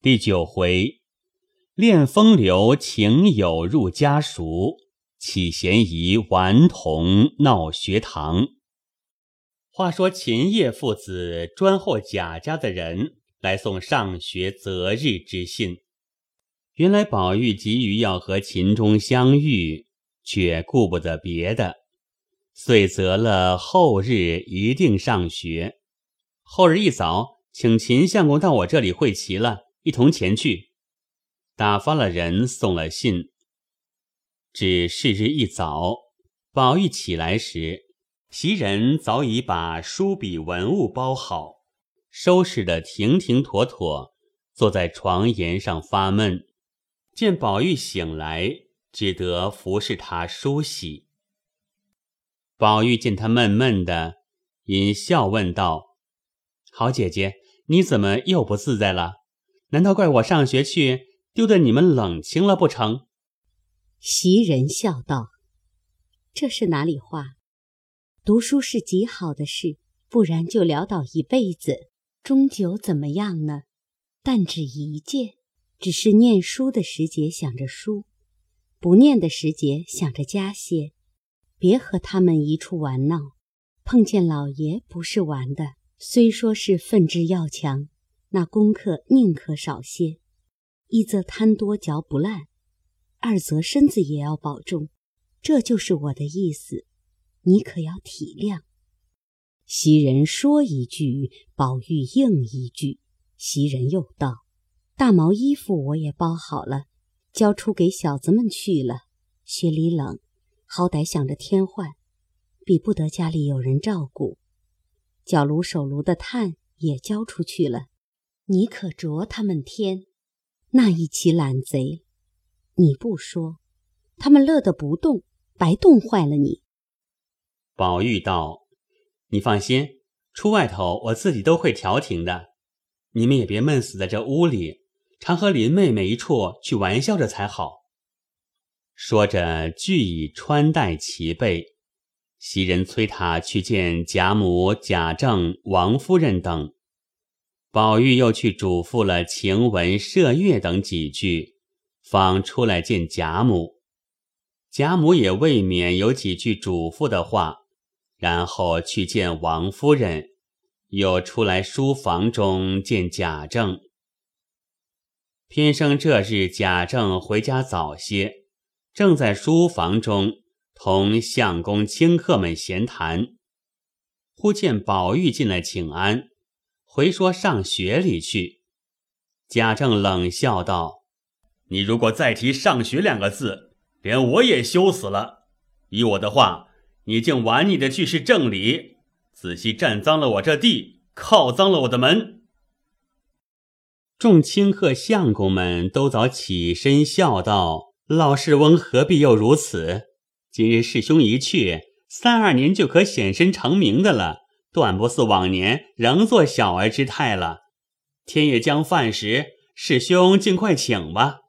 第九回，恋风流情友入家塾，起嫌疑顽童闹学堂。话说秦叶父子专候贾家的人来送上学择日之信。原来宝玉急于要和秦钟相遇，却顾不得别的，遂择了后日一定上学。后日一早，请秦相公到我这里会齐了。一同前去，打发了人送了信。至是日一早，宝玉起来时，袭人早已把书笔文物包好，收拾得停停妥妥，坐在床沿上发闷。见宝玉醒来，只得服侍他梳洗。宝玉见他闷闷的，因笑问道：“好姐姐，你怎么又不自在了？”难道怪我上学去丢得你们冷清了不成？袭人笑道：“这是哪里话？读书是极好的事，不然就潦倒一辈子，终究怎么样呢？但只一件，只是念书的时节想着书，不念的时节想着家些，别和他们一处玩闹。碰见老爷不是玩的，虽说是奋志要强。”那功课宁可少些，一则贪多嚼不烂，二则身子也要保重。这就是我的意思，你可要体谅。袭人说一句，宝玉应一句。袭人又道：“大毛衣服我也包好了，交出给小子们去了。雪里冷，好歹想着添换，比不得家里有人照顾。脚炉手炉的炭也交出去了。”你可着他们添，那一起懒贼，你不说，他们乐得不动，白冻坏了你。宝玉道：“你放心，出外头我自己都会调停的。你们也别闷死在这屋里，常和林妹妹一处去玩笑着才好。”说着，俱已穿戴齐备。袭人催他去见贾母、贾政、王夫人等。宝玉又去嘱咐了晴雯、麝月等几句，方出来见贾母。贾母也未免有几句嘱咐的话，然后去见王夫人，又出来书房中见贾政。偏生这日贾政回家早些，正在书房中同相公、卿客们闲谈，忽见宝玉进来请安。回说上学里去，贾政冷笑道：“你如果再提上学两个字，连我也羞死了。依我的话，你竟玩你的去是正理，仔细占脏了我这地，靠脏了我的门。”众清客相公们都早起身笑道：“老世翁何必又如此？今日师兄一去，三二年就可显身成名的了。”断不似往年仍做小儿之态了。天也将饭时，师兄尽快请吧。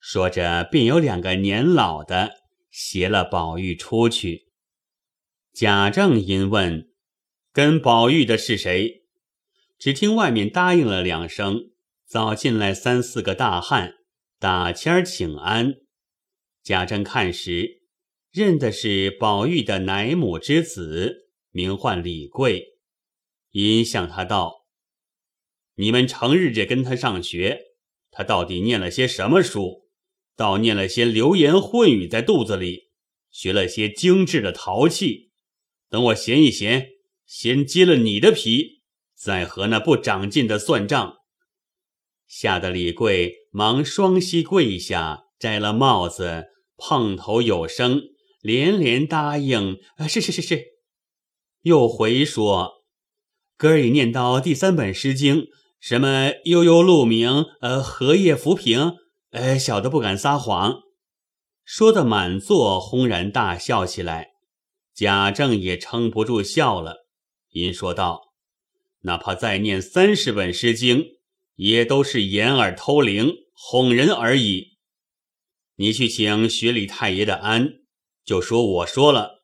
说着，便有两个年老的携了宝玉出去。贾政因问：“跟宝玉的是谁？”只听外面答应了两声，早进来三四个大汉，打签请安。贾政看时，认的是宝玉的奶母之子。名唤李贵，因向他道：“你们成日这跟他上学，他到底念了些什么书？倒念了些流言混语在肚子里，学了些精致的陶器。等我闲一闲，先揭了你的皮，再和那不长进的算账。”吓得李贵忙双膝跪下，摘了帽子，碰头有声，连连答应：“啊，是是是是。”又回说：“哥儿已念到第三本《诗经》，什么悠悠鹿鸣，呃，荷叶浮萍，呃，小的不敢撒谎。”说的满座轰然大笑起来。贾政也撑不住笑了，因说道：“哪怕再念三十本《诗经》，也都是掩耳偷铃，哄人而已。你去请学李太爷的安，就说我说了。”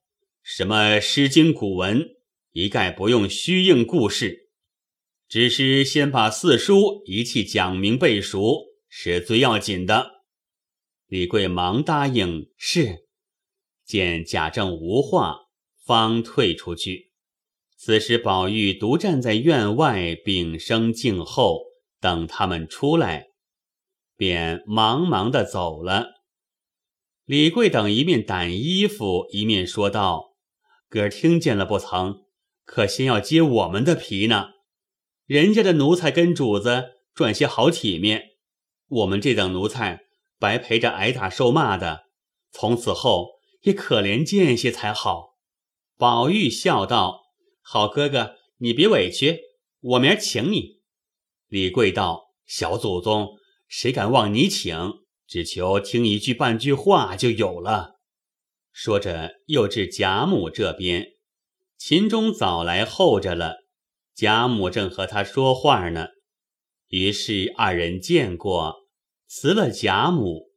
什么《诗经》古文，一概不用虚应故事。只是先把四书一气讲明背熟，是最要紧的。李贵忙答应是。见贾政无话，方退出去。此时宝玉独站在院外，屏声静候，等他们出来，便忙忙的走了。李贵等一面掸衣服，一面说道：“哥听见了不曾？可先要揭我们的皮呢。人家的奴才跟主子赚些好体面，我们这等奴才白陪着挨打受骂的。从此后。”也可怜见些才好。宝玉笑道：“好哥哥，你别委屈，我明儿请你。”李贵道：“小祖宗，谁敢忘你请？只求听一句半句话就有了。”说着，又至贾母这边，秦钟早来候着了。贾母正和他说话呢，于是二人见过，辞了贾母。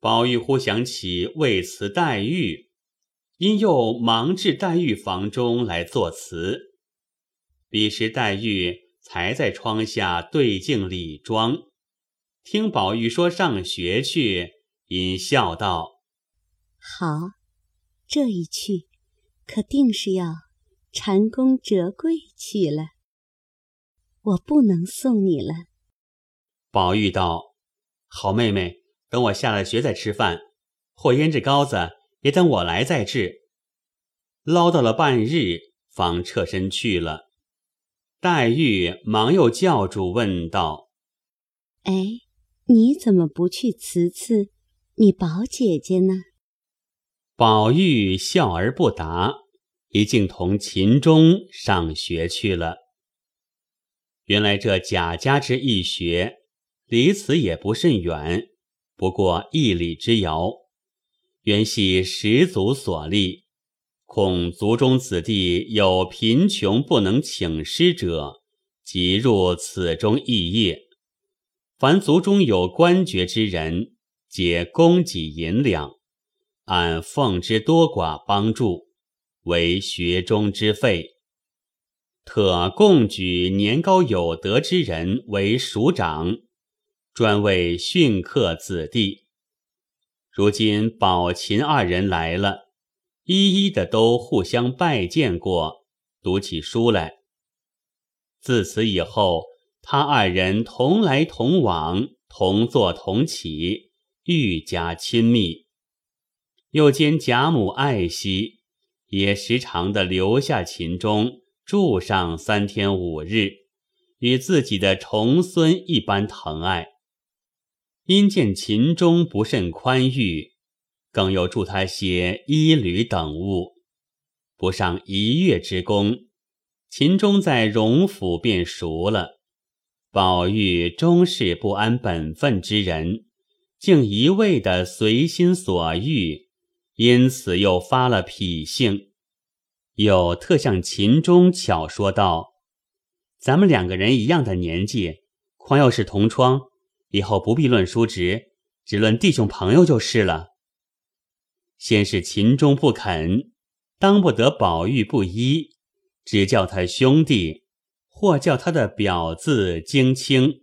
宝玉忽想起未辞黛玉，因又忙至黛玉房中来作词。彼时黛玉才在窗下对镜理妆，听宝玉说上学去，因笑道：“好，这一去，可定是要蟾宫折桂去了。我不能送你了。”宝玉道：“好妹妹。”等我下了学再吃饭，或腌制糕子也等我来再制。唠叨了半日，方撤身去了。黛玉忙又叫住问道：“哎，你怎么不去辞辞你宝姐姐呢？”宝玉笑而不答，已经同秦钟上学去了。原来这贾家之一学，离此也不甚远。不过一里之遥，原系始祖所立，恐族中子弟有贫穷不能请师者，即入此中肄业。凡族中有官爵之人，皆供给银两，按奉之多寡帮助，为学中之费。特供举年高有德之人为署长。专为训课子弟。如今宝琴二人来了，一一的都互相拜见过，读起书来。自此以后，他二人同来同往，同坐同起，愈加亲密。又兼贾母爱惜，也时常的留下秦钟住上三天五日，与自己的重孙一般疼爱。因见秦钟不甚宽裕，更又助他写衣履等物。不上一月之功，秦钟在荣府便熟了。宝玉终是不安本分之人，竟一味的随心所欲，因此又发了脾性，又特向秦钟巧说道：“咱们两个人一样的年纪，况又是同窗。”以后不必论叔侄，只论弟兄朋友就是了。先是秦钟不肯，当不得宝玉不依，只叫他兄弟，或叫他的表字京清。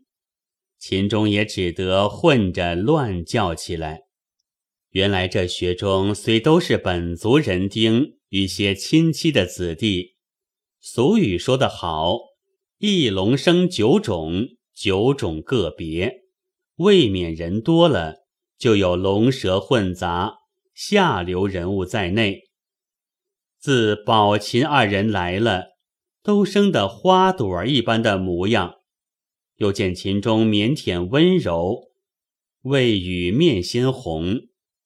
秦钟也只得混着乱叫起来。原来这学中虽都是本族人丁与些亲戚的子弟，俗语说得好：“一龙生九种，九种个别。”未免人多了，就有龙蛇混杂、下流人物在内。自宝琴二人来了，都生得花朵一般的模样。又见秦钟腼腆温柔，未语面先红，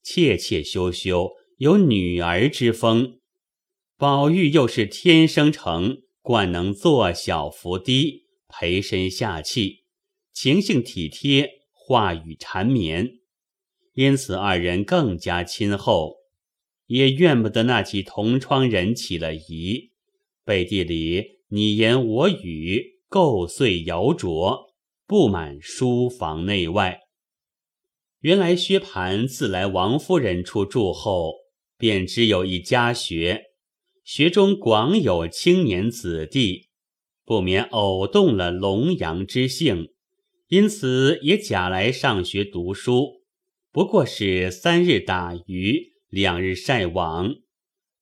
怯怯羞羞，有女儿之风。宝玉又是天生成，惯能坐小伏低，陪身下气，情性体贴。话语缠绵，因此二人更加亲厚，也怨不得那几同窗人起了疑，背地里你言我语，构碎谣琢，布满书房内外。原来薛蟠自来王夫人处住后，便知有一家学，学中广有青年子弟，不免偶动了龙阳之性，因此也假来上学读书。不过是三日打鱼，两日晒网，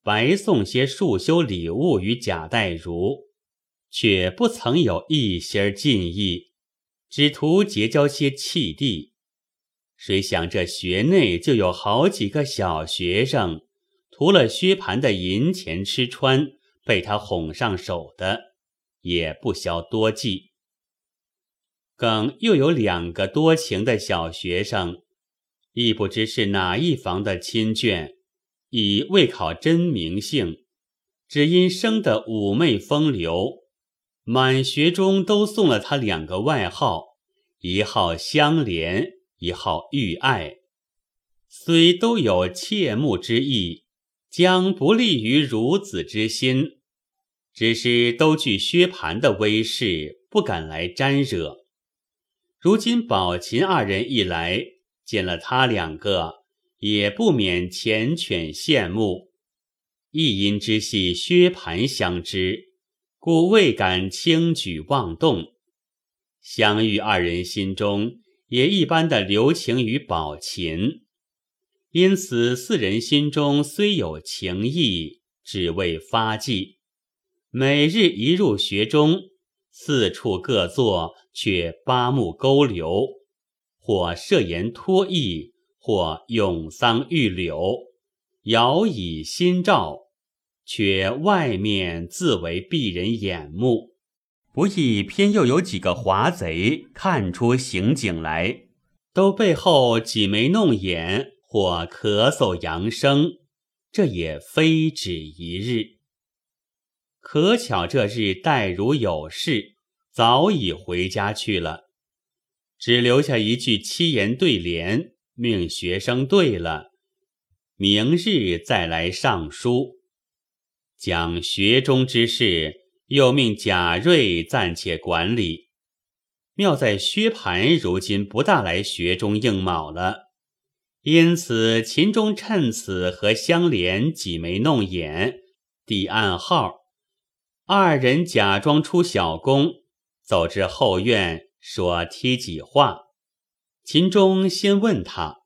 白送些束修礼物与贾代儒，却不曾有一心进意，只图结交些契弟。谁想这学内就有好几个小学生，图了薛蟠的银钱吃穿，被他哄上手的，也不消多计。更又有两个多情的小学生。亦不知是哪一房的亲眷，已未考真名姓，只因生得妩媚风流，满学中都送了他两个外号，一号香莲，一号玉爱。虽都有切慕之意，将不利于孺子之心，只是都惧薛蟠的威势，不敢来沾惹。如今宝琴二人一来。见了他两个，也不免缱绻羡慕。一因之系薛蟠相知，故未敢轻举妄动。相遇二人心中也一般的留情于宝琴，因此四人心中虽有情意，只为发迹。每日一入学中，四处各坐，却八目勾留。或设言托意，或咏桑玉柳，遥以心照，却外面自为避人眼目，不意偏又有几个华贼看出刑警来，都背后挤眉弄眼，或咳嗽扬声，这也非止一日。可巧这日黛如有事，早已回家去了。只留下一句七言对联，命学生对了，明日再来上书。讲学中之事，又命贾瑞暂且管理。妙在薛蟠如今不大来学中应卯了，因此秦钟趁此和香莲挤眉弄眼，递暗号，二人假装出小宫，走至后院。说贴几话，秦钟先问他：“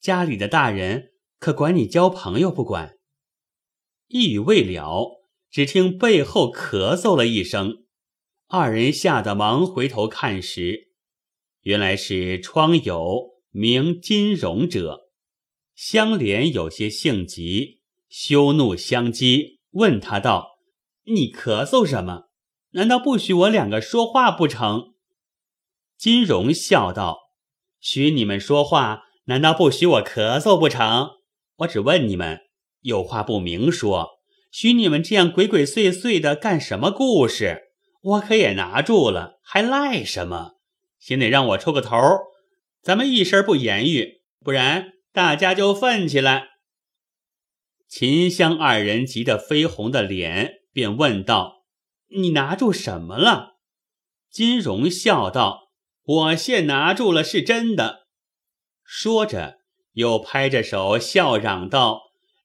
家里的大人可管你交朋友不管？”一语未了，只听背后咳嗽了一声，二人吓得忙回头看时，原来是窗友名金荣者。相连有些性急，羞怒相激，问他道：“你咳嗽什么？难道不许我两个说话不成？”金荣笑道：“许你们说话，难道不许我咳嗽不成？我只问你们，有话不明说，许你们这样鬼鬼祟祟的干什么故事？我可也拿住了，还赖什么？先得让我抽个头，咱们一声不言语，不然大家就愤起来。”秦香二人急得绯红的脸，便问道：“你拿住什么了？”金荣笑道。我现拿住了，是真的。说着，又拍着手笑嚷道：“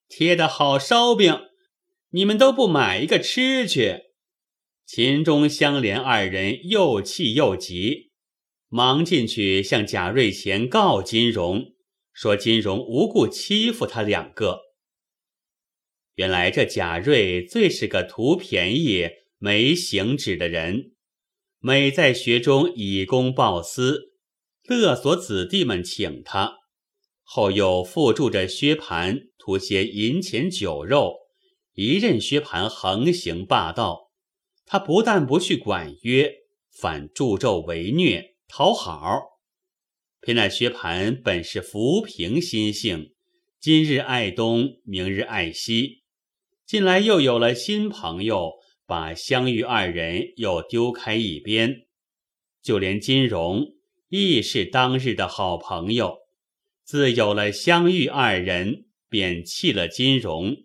贴的好烧饼，你们都不买一个吃去？”秦钟、相连二人又气又急，忙进去向贾瑞前告金荣，说金荣无故欺负他两个。原来这贾瑞最是个图便宜、没行止的人。每在学中以公报私，勒索子弟们请他，后又附助着薛蟠图些银钱酒肉，一任薛蟠横行霸道，他不但不去管约，反助纣为虐讨好。偏那薛蟠本是浮萍心性，今日爱东，明日爱西，近来又有了新朋友。把相遇二人又丢开一边，就连金荣亦是当日的好朋友，自有了相遇二人，便弃了金荣。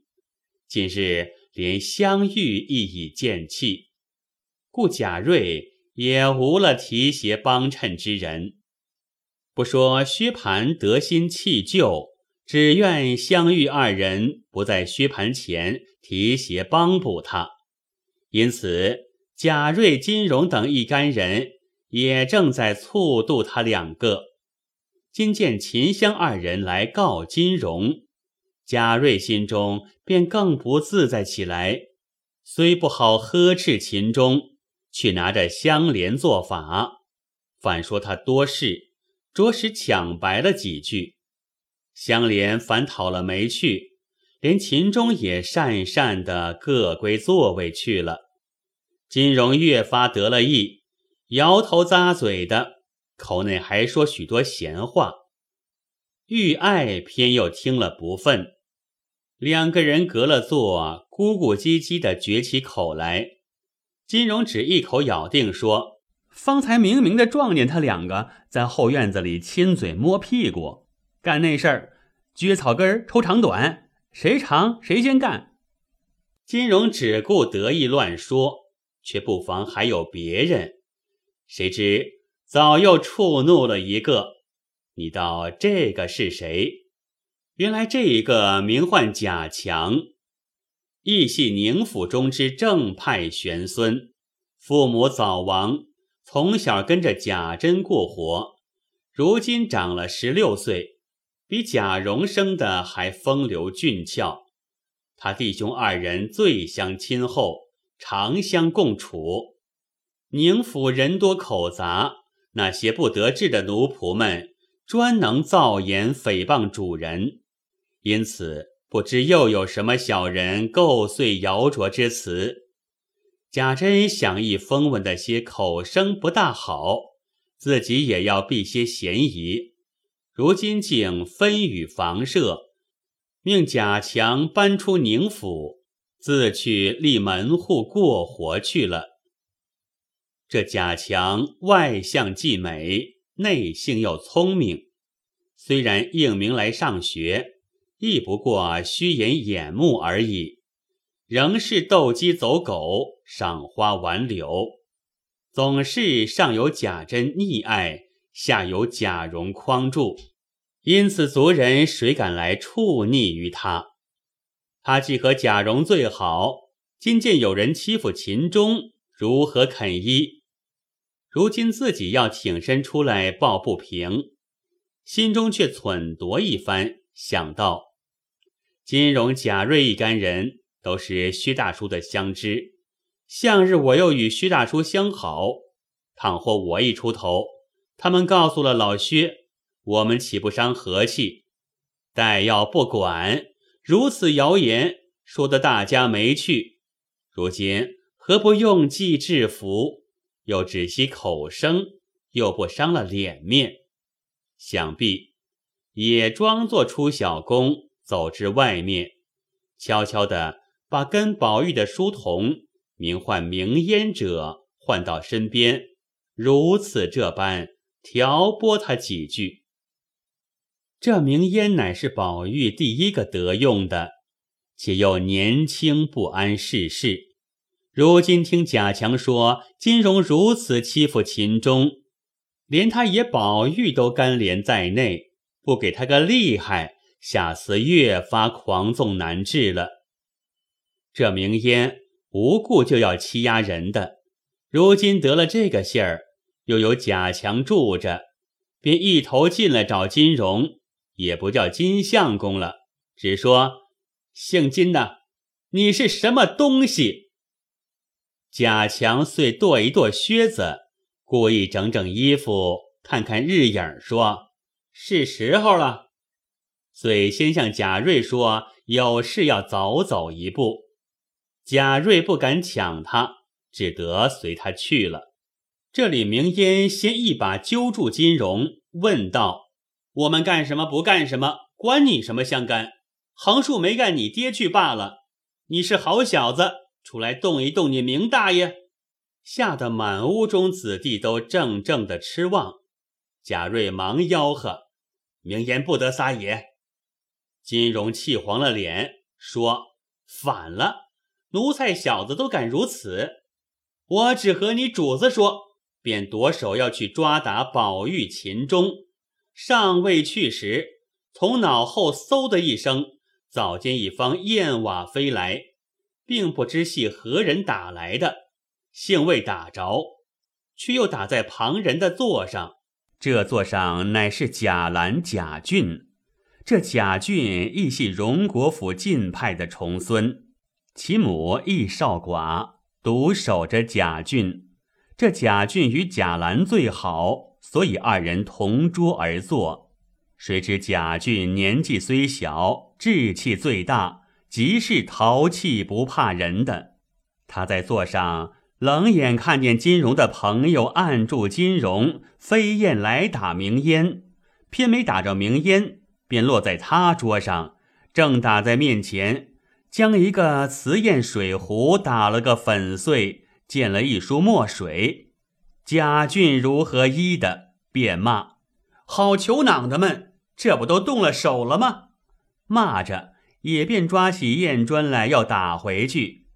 今日连相遇亦已见弃，故贾瑞也无了提携帮衬之人。不说薛蟠得心弃旧，只愿相遇二人不在薛蟠前提携帮补他。因此，贾瑞、金荣等一干人也正在促度他两个。今见秦香二人来告金荣，贾瑞心中便更不自在起来，虽不好呵斥秦钟，却拿着香莲做法，反说他多事，着实抢白了几句。香莲反讨了没趣，连秦钟也讪讪的各归座位去了。金荣越发得了意，摇头咂嘴的，口内还说许多闲话。玉爱偏又听了不忿，两个人隔了座，咕咕唧唧的撅起口来。金荣只一口咬定说：“方才明明的撞见他两个在后院子里亲嘴摸屁股，干那事儿，撅草根儿抽长短，谁长谁先干。”金荣只顾得意乱说。却不妨还有别人，谁知早又触怒了一个。你道这个是谁？原来这一个名唤贾强，亦系宁府中之正派玄孙，父母早亡，从小跟着贾珍过活，如今长了十六岁，比贾蓉生的还风流俊俏。他弟兄二人最相亲厚。长相共处，宁府人多口杂，那些不得志的奴仆们专能造言诽谤主人，因此不知又有什么小人构碎谣诼之词。贾珍想意风闻的些口声不大好，自己也要避些嫌疑，如今竟分与房舍，命贾强搬出宁府。自去立门户过活去了。这贾强外相既美，内性又聪明，虽然应名来上学，亦不过虚掩眼目而已，仍是斗鸡走狗，赏花玩柳，总是上有贾珍溺爱，下有贾蓉匡助，因此族人谁敢来触逆于他？他既和贾蓉最好，今见有人欺负秦钟，如何肯依？如今自己要挺身出来抱不平，心中却忖度一番，想到金荣、贾瑞一干人都是薛大叔的相知，向日我又与薛大叔相好，倘或我一出头，他们告诉了老薛，我们岂不伤和气？待要不管。如此谣言说的大家没趣，如今何不用计制服？又只惜口声，又不伤了脸面，想必也装作出小宫，走至外面，悄悄的把跟宝玉的书童名唤明烟者唤到身边，如此这般调拨他几句。这名烟乃是宝玉第一个得用的，且又年轻不谙世事。如今听贾强说金荣如此欺负秦钟，连他爷宝玉都干连在内，不给他个厉害，下次越发狂纵难治了。这名烟无故就要欺压人的，如今得了这个信儿，又有贾强住着，便一头进来找金荣。也不叫金相公了，只说姓金的，你是什么东西？贾强遂跺一跺靴子，故意整整衣服，看看日影，说是时候了。遂先向贾瑞说有事要早走一步。贾瑞不敢抢他，只得随他去了。这李明烟先一把揪住金荣，问道。我们干什么不干什么，关你什么相干？横竖没干你爹去罢了。你是好小子，出来动一动你明大爷，吓得满屋中子弟都怔怔的痴望。贾瑞忙吆喝：“明烟不得撒野。”金荣气黄了脸，说：“反了，奴才小子都敢如此，我只和你主子说，便夺手要去抓打宝玉、秦钟。”尚未去时，从脑后嗖的一声，早见一方燕瓦飞来，并不知系何人打来的，幸未打着，却又打在旁人的座上。这座上乃是贾兰、贾俊。这贾俊亦系荣国府晋派的重孙，其母亦少寡，独守着贾俊。这贾俊与贾兰最好，所以二人同桌而坐。谁知贾俊年纪虽小，志气最大，极是淘气不怕人的。他在座上冷眼看见金荣的朋友按住金荣，飞燕来打明烟，偏没打着明烟，便落在他桌上，正打在面前，将一个瓷砚水壶打了个粉碎。溅了一梳墨水，贾俊如何医的？便骂：“好球囊的们，这不都动了手了吗？”骂着也便抓起砚砖来要打回去。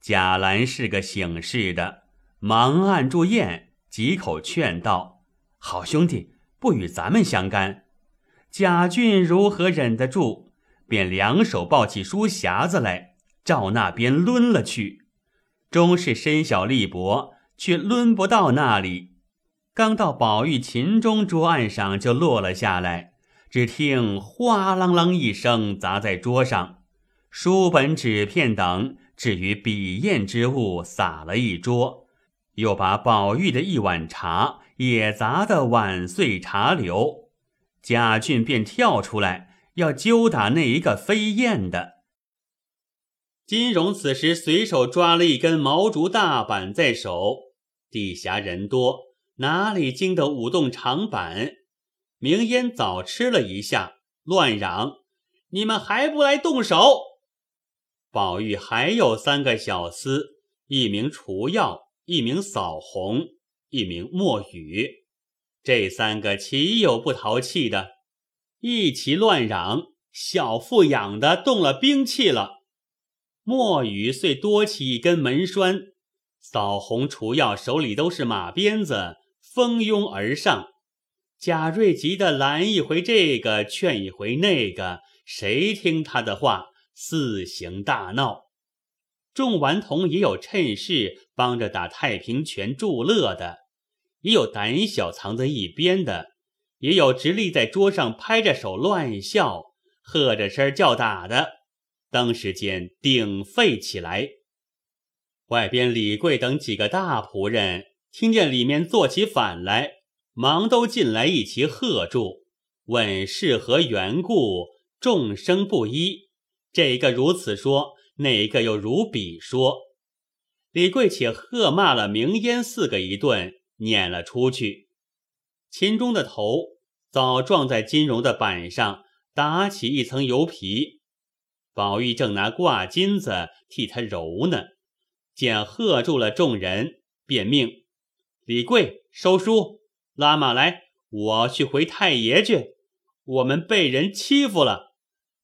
贾兰是个醒事的，忙按住砚，几口劝道：“好兄弟，不与咱们相干。”贾俊如何忍得住？便两手抱起书匣子来，照那边抡了去。终是身小力薄，却抡不到那里。刚到宝玉、琴中桌案上，就落了下来。只听哗啷啷一声砸在桌上，书本、纸片等至于笔砚之物洒了一桌，又把宝玉的一碗茶也砸得碗碎茶流。贾俊便跳出来要揪打那一个飞燕的。金荣此时随手抓了一根毛竹大板在手，地下人多，哪里经得舞动长板？明烟早吃了一下，乱嚷：“你们还不来动手！”宝玉还有三个小厮，一名除药，一名扫红，一名墨雨。这三个岂有不淘气的？一齐乱嚷：“小腹痒的动了兵器了！”墨雨遂多起一根门栓，扫红、除药手里都是马鞭子，蜂拥而上。贾瑞急得拦一回这个，劝一回那个，谁听他的话？四行大闹。众顽童也有趁势帮着打太平拳助乐的，也有胆小藏在一边的，也有直立在桌上拍着手乱笑，喝着声叫打的。当时间鼎沸起来，外边李贵等几个大仆人听见里面做起反来，忙都进来一齐喝住，问是何缘故，众声不一。这个如此说，那个又如彼说。李贵且喝骂了明烟四个一顿，撵了出去。秦钟的头早撞在金荣的板上，打起一层油皮。宝玉正拿挂金子替他揉呢，见喝住了众人，便命李贵收书，拉马来，我去回太爷去。我们被人欺负了，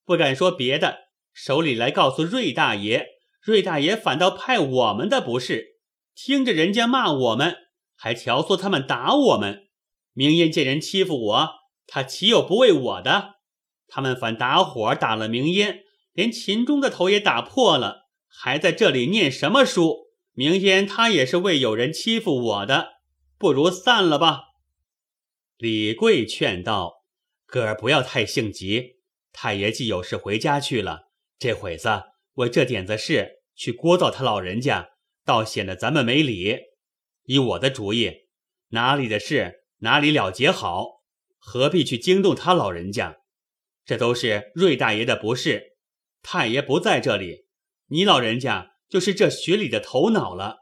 不敢说别的，手里来告诉瑞大爷，瑞大爷反倒派我们的不是，听着人家骂我们，还挑唆他们打我们。明烟见人欺负我，他岂有不为我的？他们反打火打了明烟。连秦钟的头也打破了，还在这里念什么书？明烟他也是为有人欺负我的，不如散了吧。李贵劝道：“哥儿不要太性急，太爷既有事回家去了，这会子为这点子事去聒噪他老人家，倒显得咱们没理。依我的主意，哪里的事哪里了结好，何必去惊动他老人家？这都是瑞大爷的不是。”太爷不在这里，你老人家就是这学里的头脑了。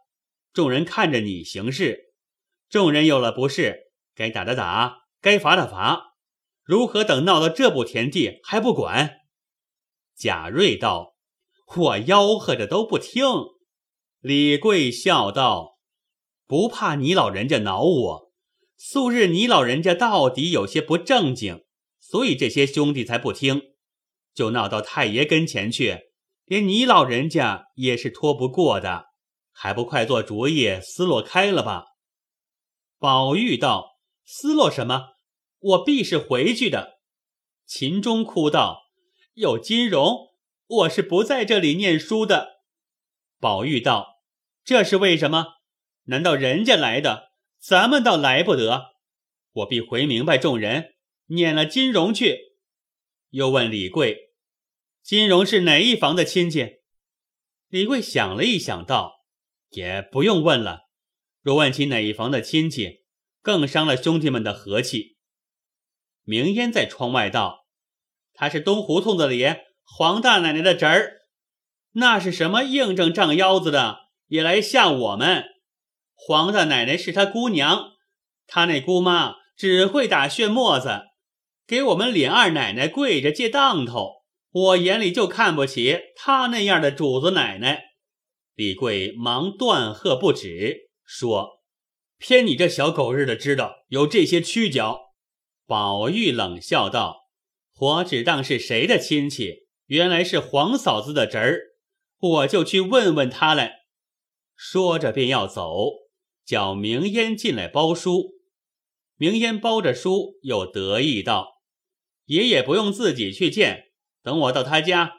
众人看着你行事，众人有了不是，该打的打，该罚的罚，如何等闹到这步田地还不管？贾瑞道：“我吆喝着都不听。”李贵笑道：“不怕你老人家恼我，素日你老人家到底有些不正经，所以这些兄弟才不听。”就闹到太爷跟前去，连你老人家也是拖不过的，还不快做主意，思落开了吧？宝玉道：“思落什么？我必是回去的。”秦钟哭道：“有金荣，我是不在这里念书的。”宝玉道：“这是为什么？难道人家来的，咱们倒来不得？我必回明白众人，撵了金荣去。又问李贵：“金荣是哪一房的亲戚？”李贵想了一想，道：“也不用问了。若问起哪一房的亲戚，更伤了兄弟们的和气。”明烟在窗外道：“他是东胡同子里黄大奶奶的侄儿。那是什么硬正胀腰子的，也来吓我们？黄大奶奶是他姑娘，他那姑妈只会打旋沫子。”给我们李二奶奶跪着借当头，我眼里就看不起他那样的主子奶奶。李贵忙断喝不止，说：“偏你这小狗日的知道有这些屈脚。”宝玉冷笑道：“我只当是谁的亲戚，原来是黄嫂子的侄儿，我就去问问他来。”说着便要走，叫明烟进来包书。明烟包着书，又得意道。爷爷不用自己去见，等我到他家，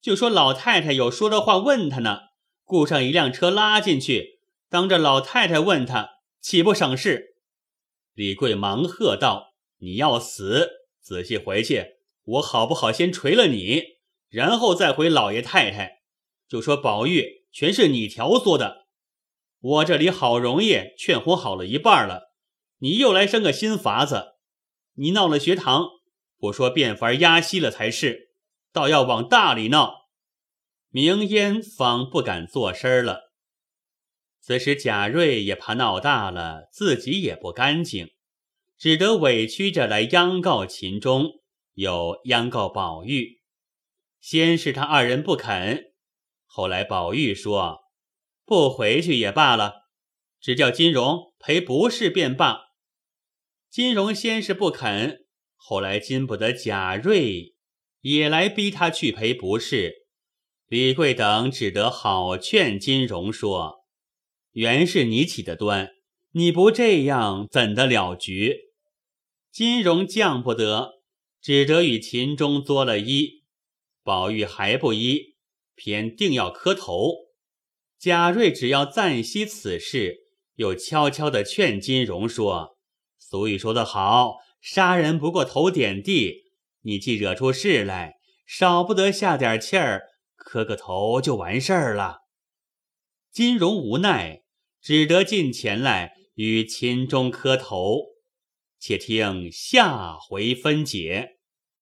就说老太太有说的话问他呢。雇上一辆车拉进去，当着老太太问他，岂不省事？李贵忙喝道：“你要死！仔细回去，我好不好先锤了你，然后再回老爷太太，就说宝玉全是你挑唆的。我这里好容易劝和好了一半了，你又来生个新法子，你闹了学堂。”不说变法压息了才是，倒要往大里闹。明烟方不敢作声了。此时贾瑞也怕闹大了，自己也不干净，只得委屈着来央告秦钟，又央告宝玉。先是他二人不肯，后来宝玉说不回去也罢了，只叫金荣赔不是便罢。金荣先是不肯。后来禁不得贾瑞也来逼他去赔不是，李贵等只得好劝金荣说：“原是你起的端，你不这样怎得了局？”金荣犟不得，只得与秦钟作了揖。宝玉还不依，偏定要磕头。贾瑞只要暂息此事，又悄悄地劝金荣说：“俗语说得好。”杀人不过头点地，你既惹出事来，少不得下点气儿，磕个头就完事儿了。金荣无奈，只得进前来与秦钟磕头。且听下回分解。